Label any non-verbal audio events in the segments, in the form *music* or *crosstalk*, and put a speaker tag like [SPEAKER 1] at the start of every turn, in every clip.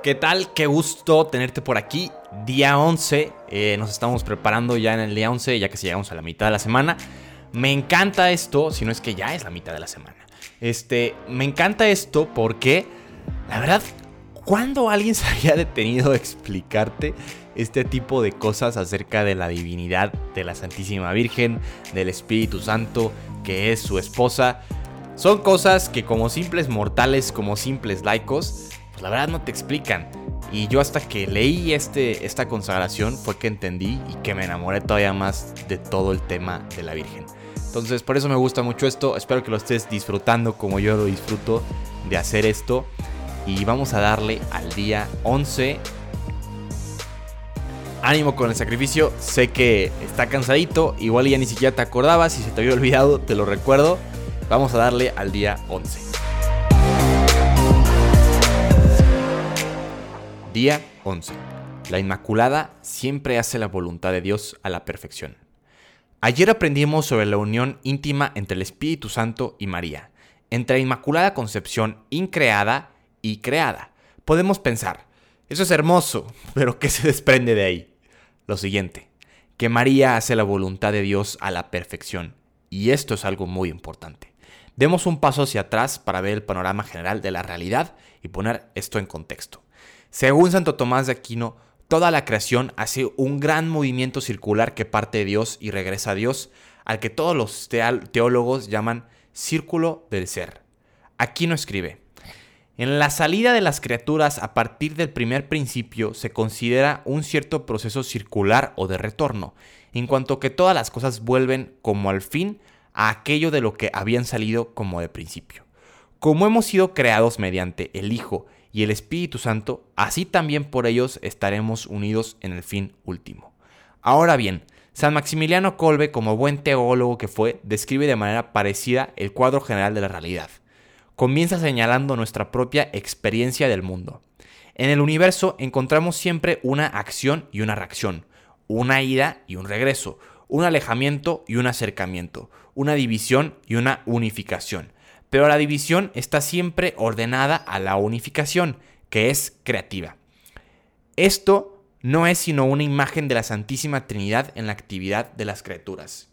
[SPEAKER 1] ¿Qué tal? Qué gusto tenerte por aquí. Día 11. Eh, nos estamos preparando ya en el día 11, ya que llegamos a la mitad de la semana. Me encanta esto, si no es que ya es la mitad de la semana. Este, me encanta esto porque, la verdad, ¿cuándo alguien *laughs* se había detenido a explicarte este tipo de cosas acerca de la divinidad de la Santísima Virgen, del Espíritu Santo, que es su esposa? Son cosas que como simples mortales, como simples laicos, la verdad no te explican. Y yo hasta que leí este, esta consagración fue que entendí y que me enamoré todavía más de todo el tema de la Virgen. Entonces por eso me gusta mucho esto, espero que lo estés disfrutando como yo lo disfruto de hacer esto. Y vamos a darle al día 11. Ánimo con el sacrificio, sé que está cansadito, igual ya ni siquiera te acordabas, si se te había olvidado te lo recuerdo. Vamos a darle al día 11. Día 11. La Inmaculada siempre hace la voluntad de Dios a la perfección. Ayer aprendimos sobre la unión íntima entre el Espíritu Santo y María, entre la Inmaculada Concepción increada y creada. Podemos pensar, eso es hermoso, *laughs* pero ¿qué se desprende de ahí? Lo siguiente, que María hace la voluntad de Dios a la perfección, y esto es algo muy importante. Demos un paso hacia atrás para ver el panorama general de la realidad y poner esto en contexto. Según Santo Tomás de Aquino, toda la creación hace un gran movimiento circular que parte de Dios y regresa a Dios, al que todos los teólogos llaman círculo del ser. Aquino escribe, en la salida de las criaturas a partir del primer principio se considera un cierto proceso circular o de retorno, en cuanto que todas las cosas vuelven como al fin a aquello de lo que habían salido como de principio. Como hemos sido creados mediante el Hijo y el Espíritu Santo, así también por ellos estaremos unidos en el fin último. Ahora bien, San Maximiliano Kolbe, como buen teólogo que fue, describe de manera parecida el cuadro general de la realidad. Comienza señalando nuestra propia experiencia del mundo. En el universo encontramos siempre una acción y una reacción, una ida y un regreso, un alejamiento y un acercamiento, una división y una unificación pero la división está siempre ordenada a la unificación, que es creativa. Esto no es sino una imagen de la Santísima Trinidad en la actividad de las criaturas.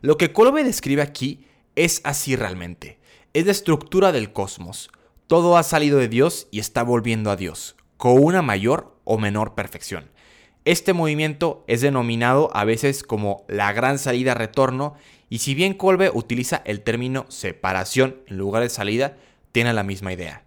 [SPEAKER 1] Lo que Colbe describe aquí es así realmente. Es la estructura del cosmos. Todo ha salido de Dios y está volviendo a Dios, con una mayor o menor perfección. Este movimiento es denominado a veces como la gran salida-retorno y si bien Kolbe utiliza el término separación en lugar de salida, tiene la misma idea.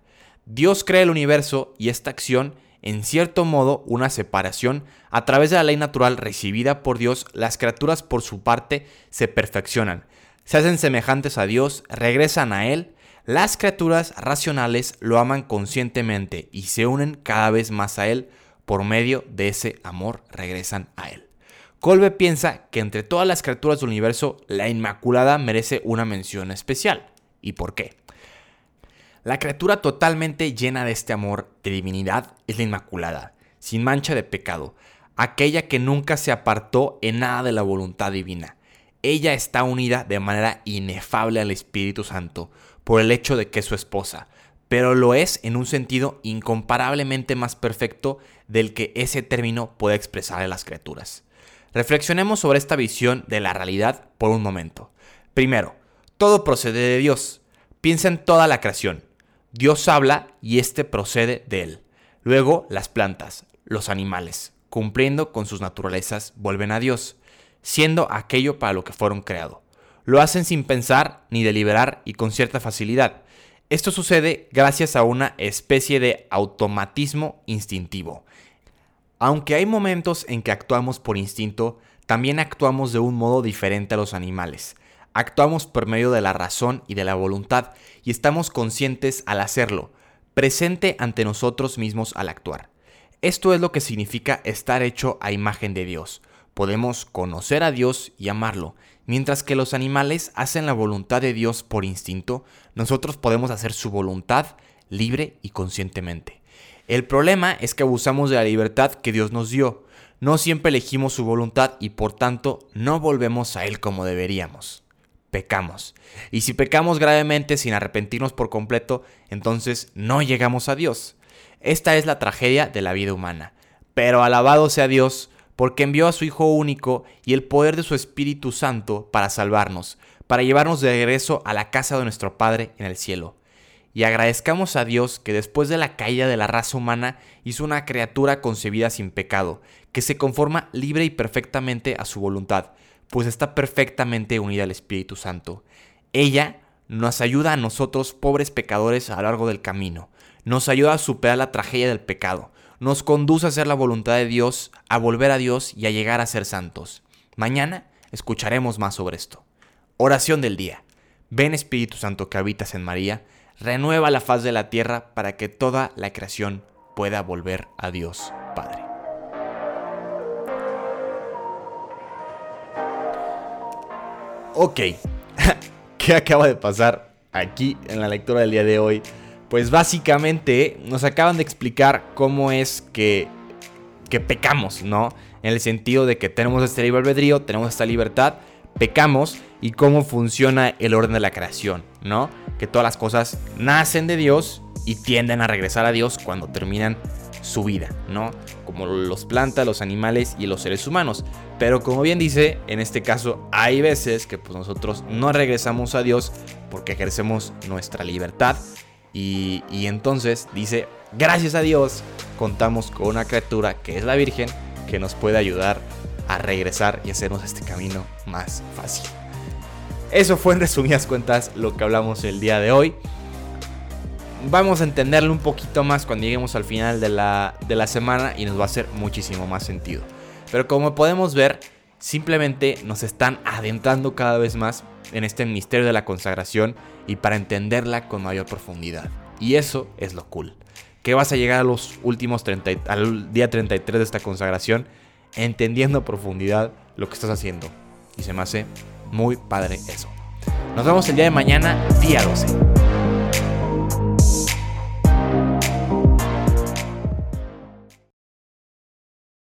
[SPEAKER 1] Dios crea el universo y esta acción, en cierto modo, una separación, a través de la ley natural recibida por Dios, las criaturas por su parte se perfeccionan, se hacen semejantes a Dios, regresan a Él, las criaturas racionales lo aman conscientemente y se unen cada vez más a Él, por medio de ese amor regresan a Él. Colbe piensa que entre todas las criaturas del universo, la Inmaculada merece una mención especial. ¿Y por qué? La criatura totalmente llena de este amor de divinidad es la Inmaculada, sin mancha de pecado, aquella que nunca se apartó en nada de la voluntad divina. Ella está unida de manera inefable al Espíritu Santo por el hecho de que es su esposa, pero lo es en un sentido incomparablemente más perfecto del que ese término puede expresar a las criaturas. Reflexionemos sobre esta visión de la realidad por un momento. Primero, todo procede de Dios. Piensa en toda la creación. Dios habla y éste procede de él. Luego, las plantas, los animales, cumpliendo con sus naturalezas, vuelven a Dios, siendo aquello para lo que fueron creados. Lo hacen sin pensar ni deliberar y con cierta facilidad. Esto sucede gracias a una especie de automatismo instintivo, aunque hay momentos en que actuamos por instinto, también actuamos de un modo diferente a los animales. Actuamos por medio de la razón y de la voluntad y estamos conscientes al hacerlo, presente ante nosotros mismos al actuar. Esto es lo que significa estar hecho a imagen de Dios. Podemos conocer a Dios y amarlo. Mientras que los animales hacen la voluntad de Dios por instinto, nosotros podemos hacer su voluntad libre y conscientemente. El problema es que abusamos de la libertad que Dios nos dio. No siempre elegimos su voluntad y por tanto no volvemos a Él como deberíamos. Pecamos. Y si pecamos gravemente sin arrepentirnos por completo, entonces no llegamos a Dios. Esta es la tragedia de la vida humana. Pero alabado sea Dios, porque envió a su Hijo único y el poder de su Espíritu Santo para salvarnos, para llevarnos de regreso a la casa de nuestro Padre en el cielo. Y agradezcamos a Dios que después de la caída de la raza humana hizo una criatura concebida sin pecado, que se conforma libre y perfectamente a su voluntad, pues está perfectamente unida al Espíritu Santo. Ella nos ayuda a nosotros, pobres pecadores, a lo largo del camino. Nos ayuda a superar la tragedia del pecado. Nos conduce a hacer la voluntad de Dios, a volver a Dios y a llegar a ser santos. Mañana escucharemos más sobre esto. Oración del día. Ven Espíritu Santo que habitas en María, renueva la faz de la tierra para que toda la creación pueda volver a Dios Padre. Ok, *laughs* ¿qué acaba de pasar aquí en la lectura del día de hoy? Pues básicamente nos acaban de explicar cómo es que, que pecamos, ¿no? En el sentido de que tenemos este libre albedrío, tenemos esta libertad, pecamos y cómo funciona el orden de la creación, ¿no? Que todas las cosas nacen de Dios y tienden a regresar a Dios cuando terminan su vida, ¿no? Como los plantas, los animales y los seres humanos. Pero como bien dice, en este caso hay veces que pues nosotros no regresamos a Dios porque ejercemos nuestra libertad. Y, entonces dice, gracias a Dios contamos con una criatura que es la Virgen que nos puede ayudar a regresar y hacernos este camino más fácil. Eso fue en resumidas cuentas lo que hablamos el día de hoy. Vamos a entenderlo un poquito más cuando lleguemos al final de la, de la semana y nos va a hacer muchísimo más sentido. Pero como podemos ver, simplemente nos están adentrando cada vez más en este misterio de la consagración y para entenderla con mayor profundidad. Y eso es lo cool. Que vas a llegar a los últimos 30, al día 33 de esta consagración entendiendo a profundidad lo que estás haciendo. Y se me hace muy padre eso. Nos vemos el día de mañana, día 12.